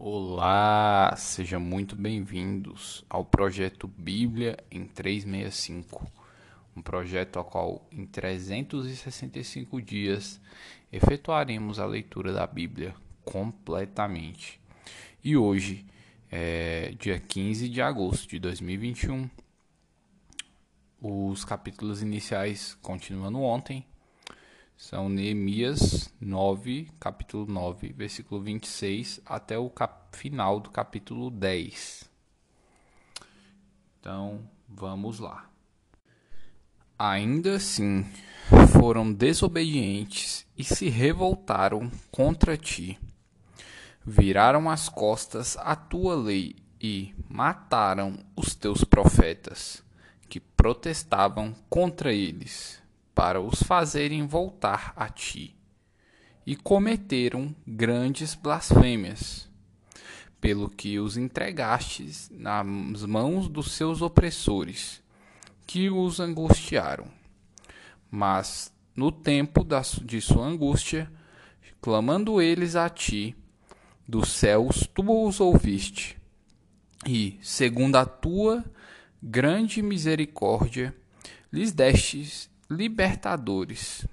Olá, sejam muito bem-vindos ao projeto Bíblia em 365, um projeto ao qual em 365 dias efetuaremos a leitura da Bíblia completamente. E hoje, é dia 15 de agosto de 2021, os capítulos iniciais continuando ontem, são Neemias 9, capítulo 9, versículo 26, até o final do capítulo 10. Então, vamos lá. Ainda assim, foram desobedientes e se revoltaram contra ti. Viraram as costas à tua lei e mataram os teus profetas, que protestavam contra eles para os fazerem voltar a ti. E cometeram grandes blasfêmias, pelo que os entregastes nas mãos dos seus opressores, que os angustiaram. Mas, no tempo de sua angústia, clamando eles a ti, dos céus tu os ouviste, e, segundo a tua grande misericórdia, lhes destes libertadores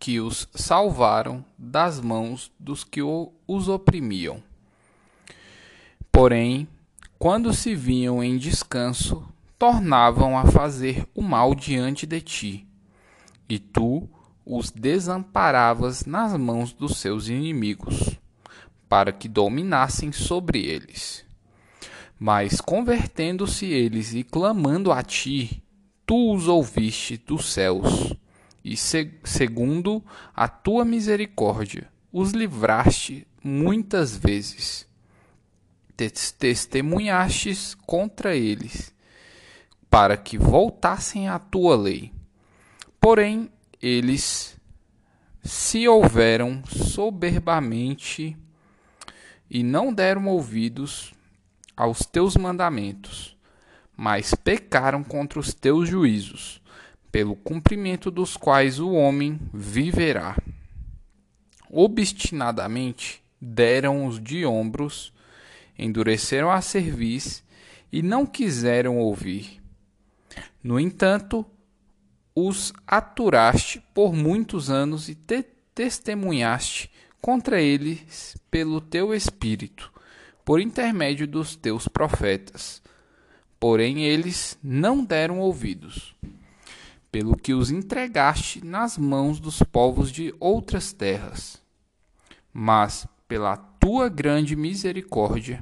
que os salvaram das mãos dos que os oprimiam. Porém, quando se vinham em descanso, tornavam a fazer o mal diante de ti, e tu os desamparavas nas mãos dos seus inimigos, para que dominassem sobre eles. Mas convertendo-se eles e clamando a ti, tu os ouviste dos céus, e segundo a tua misericórdia, os livraste muitas vezes. Testemunhastes contra eles, para que voltassem à tua lei. Porém, eles se houveram soberbamente e não deram ouvidos aos teus mandamentos mas pecaram contra os teus juízos, pelo cumprimento dos quais o homem viverá. Obstinadamente deram-os de ombros, endureceram a cerviz e não quiseram ouvir. No entanto, os aturaste por muitos anos e te testemunhaste contra eles pelo teu espírito, por intermédio dos teus profetas Porém, eles não deram ouvidos, pelo que os entregaste nas mãos dos povos de outras terras. Mas, pela tua grande misericórdia,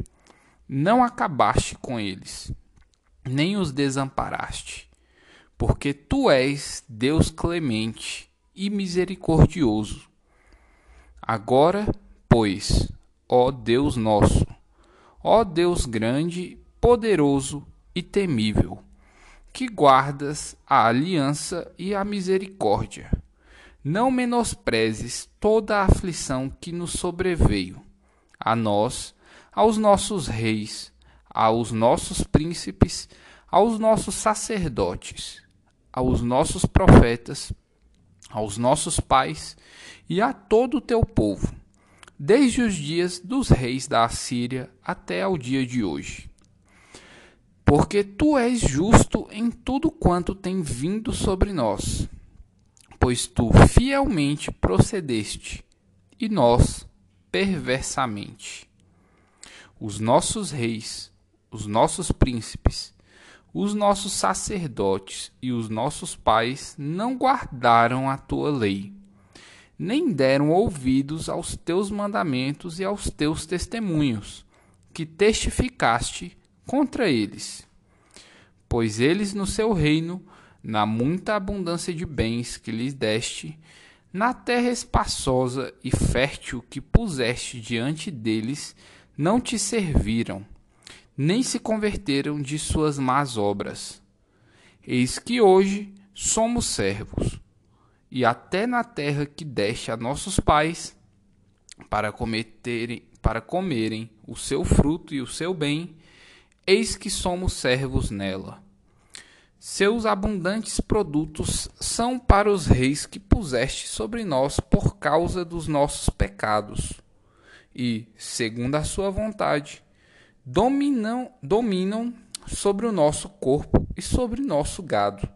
não acabaste com eles, nem os desamparaste, porque tu és Deus clemente e misericordioso. Agora, pois, ó Deus nosso, ó Deus grande, poderoso e temível, que guardas a aliança e a misericórdia. Não menosprezes toda a aflição que nos sobreveio, a nós, aos nossos reis, aos nossos príncipes, aos nossos sacerdotes, aos nossos profetas, aos nossos pais e a todo o teu povo, desde os dias dos reis da Assíria até ao dia de hoje porque tu és justo em tudo quanto tem vindo sobre nós, pois tu fielmente procedeste, e nós perversamente. Os nossos reis, os nossos príncipes, os nossos sacerdotes e os nossos pais não guardaram a tua lei, nem deram ouvidos aos teus mandamentos e aos teus testemunhos, que testificaste contra eles. Pois eles no seu reino, na muita abundância de bens que lhes deste, na terra espaçosa e fértil que puseste diante deles, não te serviram, nem se converteram de suas más obras. Eis que hoje somos servos, e até na terra que deste a nossos pais, para, cometerem, para comerem o seu fruto e o seu bem, eis que somos servos nela. Seus abundantes produtos são para os reis que puseste sobre nós por causa dos nossos pecados, e, segundo a sua vontade, dominam, dominam sobre o nosso corpo e sobre nosso gado.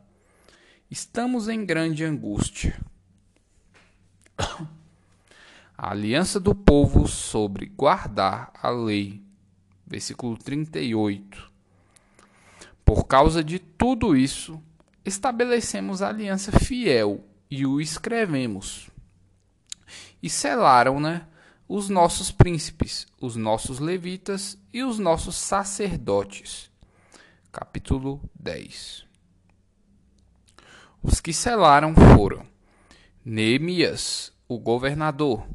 Estamos em grande angústia. A aliança do povo sobre guardar a lei. Versículo 38. Por causa de tudo isso, estabelecemos aliança fiel e o escrevemos. E selaram, né? Os nossos príncipes, os nossos levitas e os nossos sacerdotes. Capítulo 10. Os que selaram foram Neemias, o governador,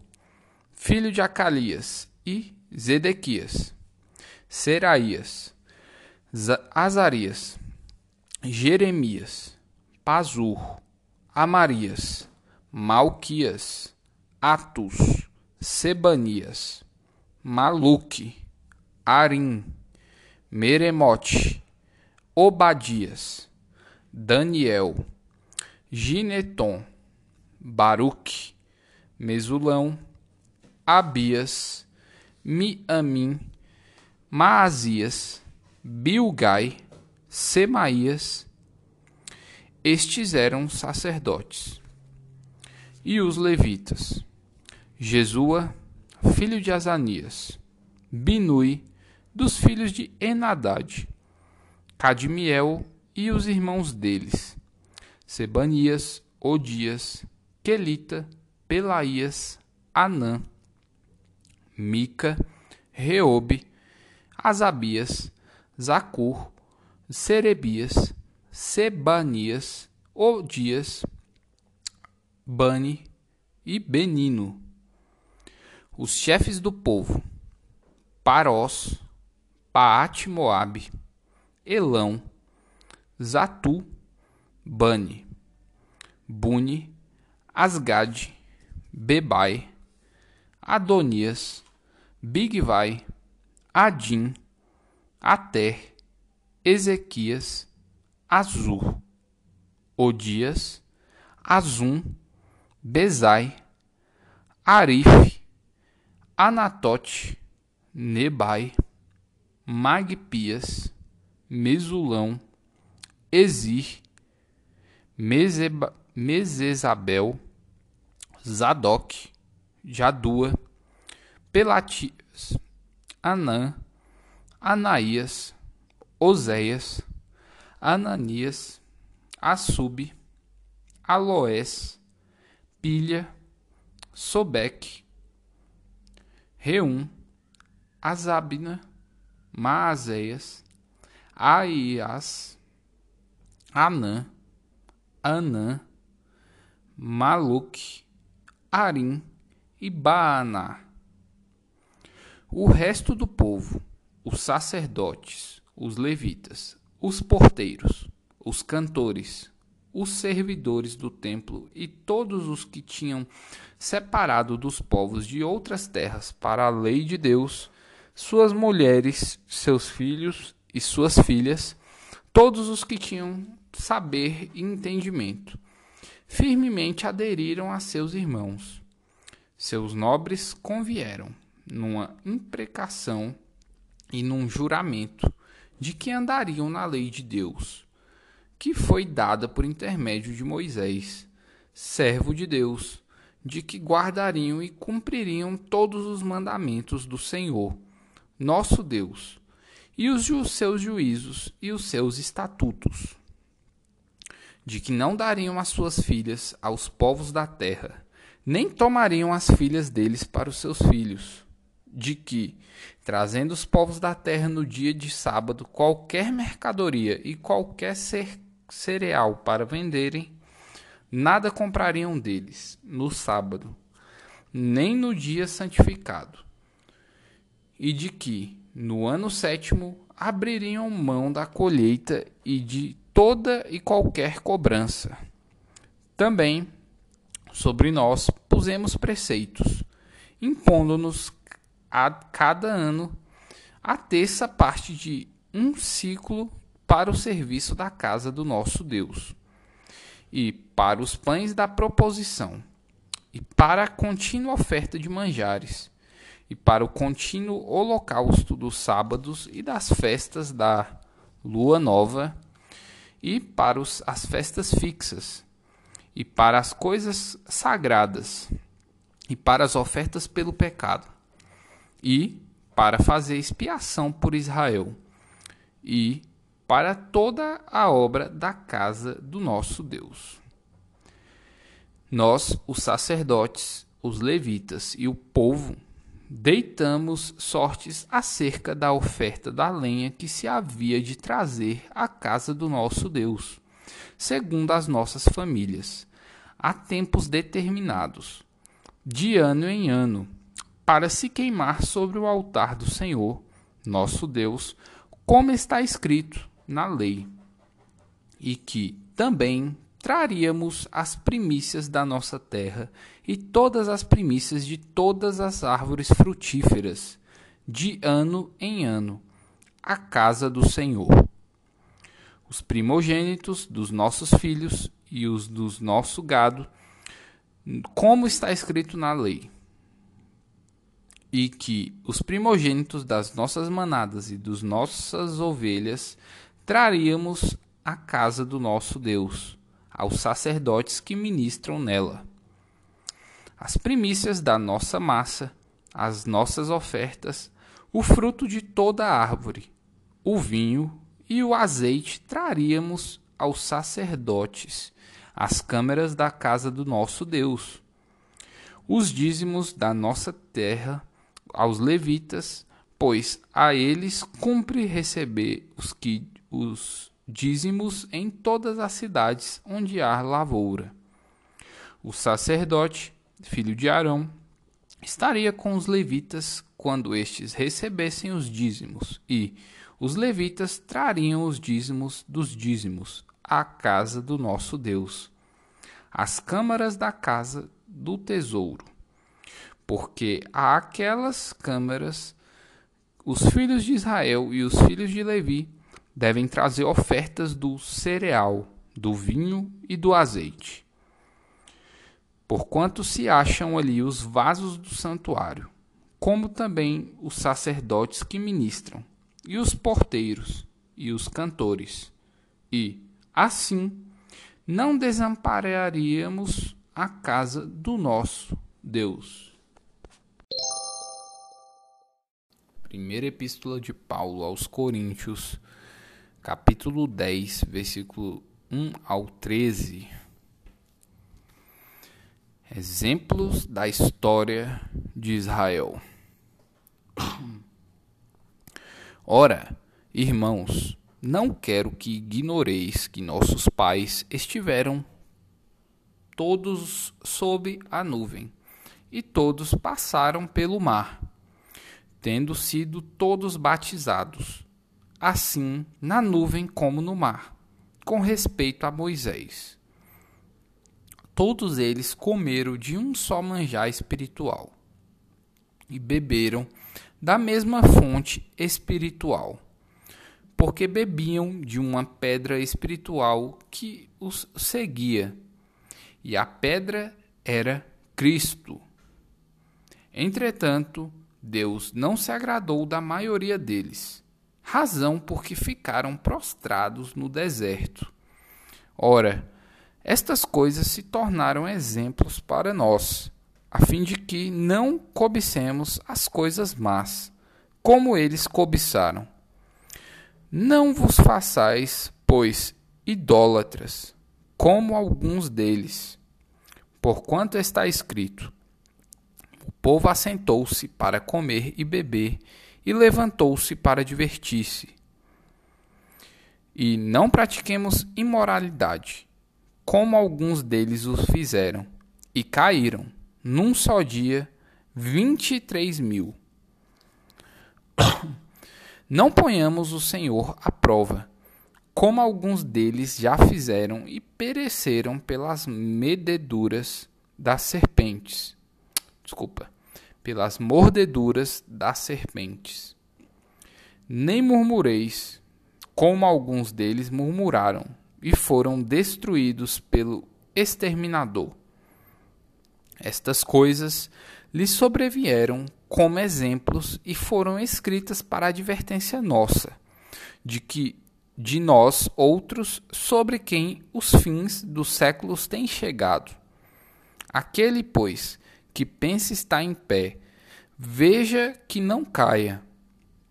filho de Acalias, e Zedequias, Seraías, Azarias, Jeremias, Pazur, Amarias, Malquias, Atus, Sebanias, Maluque, Arim, Meremote, Obadias, Daniel, Gineton, Baruque, Mesulão, Abias, Miamim, Maazias, Bilgai, Semaías. Estes eram sacerdotes. E os levitas: Jesua, filho de Azanias, Binui, dos filhos de Enadad, Cadmiel e os irmãos deles, Sebanias, Odias, Quelita, Pelaías, Anã, Mica, Reobe, Asabias, Zacur, Serebias, Sebanias, Odias, Bani e Benino. Os chefes do povo, Parós, Paate Moabe, Elão, Zatu, Bani, Buni, Asgade, Bebai, Adonias, Bigvai, Adim, Ater, Ezequias, Azur, Odias, Azum, Bezai, Arif, Anatote, Nebai, Magpias, Mesulão, Ezir, Mesesabel, Zadok, Jadua, Pelatias, Anã, Anaías, Oséias, Ananias, Assub, Aloés, Pilha, Sobeque, Reum, Azabna, Maazéias, Aias, Anã, Anã, Maluque, Arim e Baaná. O resto do povo, os sacerdotes, os levitas, os porteiros, os cantores, os servidores do templo e todos os que tinham separado dos povos de outras terras para a lei de Deus, suas mulheres, seus filhos e suas filhas, todos os que tinham saber e entendimento, firmemente aderiram a seus irmãos. Seus nobres convieram, numa imprecação e num juramento, de que andariam na lei de Deus, que foi dada por intermédio de Moisés, servo de Deus, de que guardariam e cumpririam todos os mandamentos do Senhor, nosso Deus, e os seus juízos e os seus estatutos, de que não dariam as suas filhas aos povos da terra, nem tomariam as filhas deles para os seus filhos, de que, trazendo os povos da terra no dia de sábado qualquer mercadoria e qualquer cereal para venderem, nada comprariam deles no sábado, nem no dia santificado, e de que, no ano sétimo, abririam mão da colheita e de toda e qualquer cobrança. Também sobre nós pusemos preceitos, impondo-nos a cada ano a terça parte de um ciclo para o serviço da casa do nosso Deus, e para os pães da proposição, e para a contínua oferta de manjares, e para o contínuo holocausto dos sábados e das festas da lua nova, e para os, as festas fixas, e para as coisas sagradas, e para as ofertas pelo pecado, e para fazer expiação por Israel, e para toda a obra da casa do nosso Deus. Nós, os sacerdotes, os levitas e o povo, deitamos sortes acerca da oferta da lenha que se havia de trazer à casa do nosso Deus, segundo as nossas famílias, a tempos determinados, de ano em ano, para se queimar sobre o altar do Senhor, nosso Deus, como está escrito na lei, e que também traríamos as primícias da nossa terra e todas as primícias de todas as árvores frutíferas, de ano em ano, à casa do Senhor. Os primogênitos dos nossos filhos e os do nosso gado, como está escrito na lei. E que os primogênitos das nossas manadas e dos nossas ovelhas traríamos à casa do nosso Deus, aos sacerdotes que ministram nela as primícias da nossa massa, as nossas ofertas, o fruto de toda a árvore, o vinho e o azeite traríamos aos sacerdotes, as câmeras da casa do nosso Deus. Os dízimos da nossa terra aos levitas, pois a eles cumpre receber os, que, os dízimos em todas as cidades onde há lavoura. O sacerdote filho de Arão, estaria com os levitas quando estes recebessem os dízimos, e os levitas trariam os dízimos dos dízimos à casa do nosso Deus, às câmaras da casa do tesouro. Porque àquelas câmaras os filhos de Israel e os filhos de Levi devem trazer ofertas do cereal, do vinho e do azeite porquanto se acham ali os vasos do santuário, como também os sacerdotes que ministram, e os porteiros, e os cantores. E, assim, não desampararíamos a casa do nosso Deus. Primeira Epístola de Paulo aos Coríntios, capítulo 10, versículo 1 ao 13. Exemplos da história de Israel. Ora, irmãos, não quero que ignoreis que nossos pais estiveram todos sob a nuvem, e todos passaram pelo mar, tendo sido todos batizados, assim na nuvem como no mar, com respeito a Moisés todos eles comeram de um só manjar espiritual e beberam da mesma fonte espiritual, porque bebiam de uma pedra espiritual que os seguia, e a pedra era Cristo. Entretanto, Deus não se agradou da maioria deles, razão porque ficaram prostrados no deserto. Ora, estas coisas se tornaram exemplos para nós, a fim de que não cobicemos as coisas más, como eles cobiçaram. Não vos façais, pois, idólatras, como alguns deles. Porquanto está escrito: povo assentou-se para comer e beber, e levantou-se para divertir-se. E não pratiquemos imoralidade como alguns deles o fizeram, e caíram, num só dia, vinte e três mil. Não ponhamos o Senhor à prova, como alguns deles já fizeram e pereceram pelas mededuras das serpentes. Desculpa, pelas mordeduras das serpentes. Nem murmureis, como alguns deles murmuraram e foram destruídos pelo exterminador. Estas coisas lhes sobrevieram como exemplos e foram escritas para advertência nossa, de que de nós outros sobre quem os fins dos séculos têm chegado. Aquele, pois, que pensa estar em pé, veja que não caia.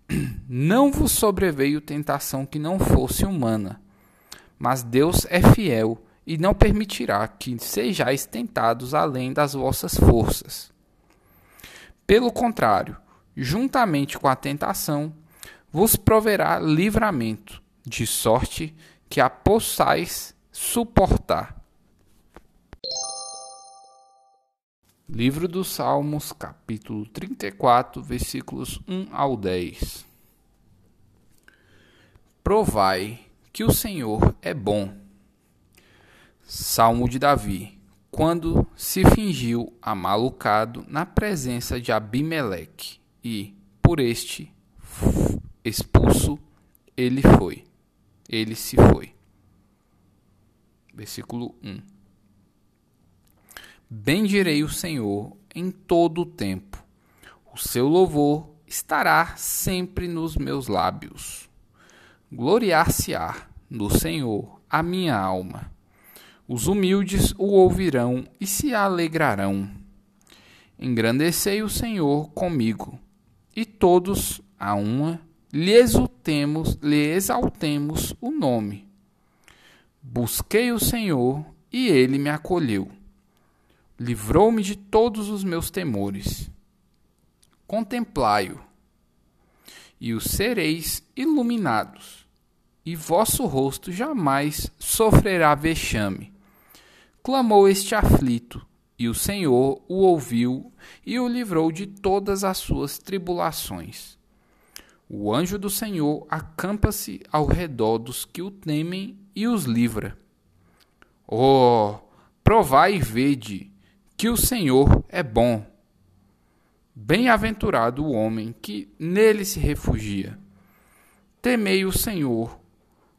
Não vos sobreveio tentação que não fosse humana, mas Deus é fiel e não permitirá que sejais tentados além das vossas forças. Pelo contrário, juntamente com a tentação, vos proverá livramento, de sorte que a possais suportar. Livro dos Salmos, capítulo 34, versículos 1 ao 10. Provai que o Senhor é bom. Salmo de Davi quando se fingiu amalucado na presença de Abimeleque e, por este expulso, ele foi. Ele se foi. Versículo 1. Bendirei o Senhor em todo o tempo. O seu louvor estará sempre nos meus lábios. Gloriar-se-á no Senhor a minha alma os humildes o ouvirão e se alegrarão. Engrandecei o Senhor comigo, e todos a uma lhe exaltemos, lhe exaltemos o nome. Busquei o Senhor e ele me acolheu. Livrou-me de todos os meus temores. Contemplai-o, e os sereis iluminados, e vosso rosto jamais sofrerá vexame clamou este aflito, e o Senhor o ouviu e o livrou de todas as suas tribulações. O anjo do Senhor acampa-se ao redor dos que o temem e os livra. Oh, provai e vede que o Senhor é bom. Bem-aventurado o homem que nele se refugia. Temei o Senhor,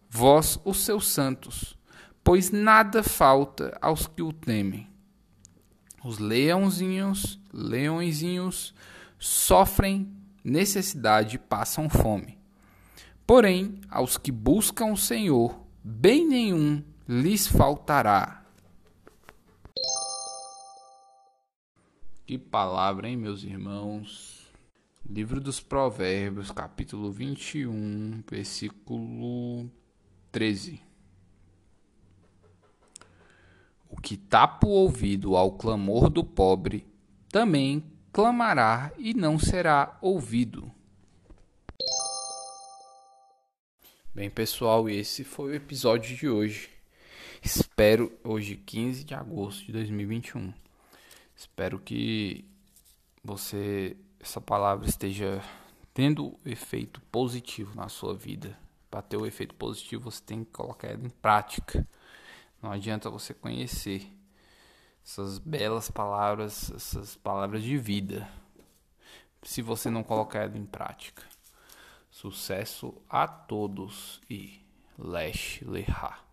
vós os seus santos pois nada falta aos que o temem. Os leãozinhos, leõezinhos sofrem necessidade e passam fome. Porém, aos que buscam o Senhor, bem nenhum lhes faltará. Que palavra, hein, meus irmãos? Livro dos Provérbios, capítulo 21, versículo 13. O que tapa o ouvido ao clamor do pobre, também clamará e não será ouvido. Bem, pessoal, esse foi o episódio de hoje. Espero, hoje, 15 de agosto de 2021. Espero que você, essa palavra esteja tendo efeito positivo na sua vida. Para ter o efeito positivo, você tem que colocar ela em prática. Não adianta você conhecer essas belas palavras, essas palavras de vida, se você não colocar ela em prática. Sucesso a todos e Lesh Lehá.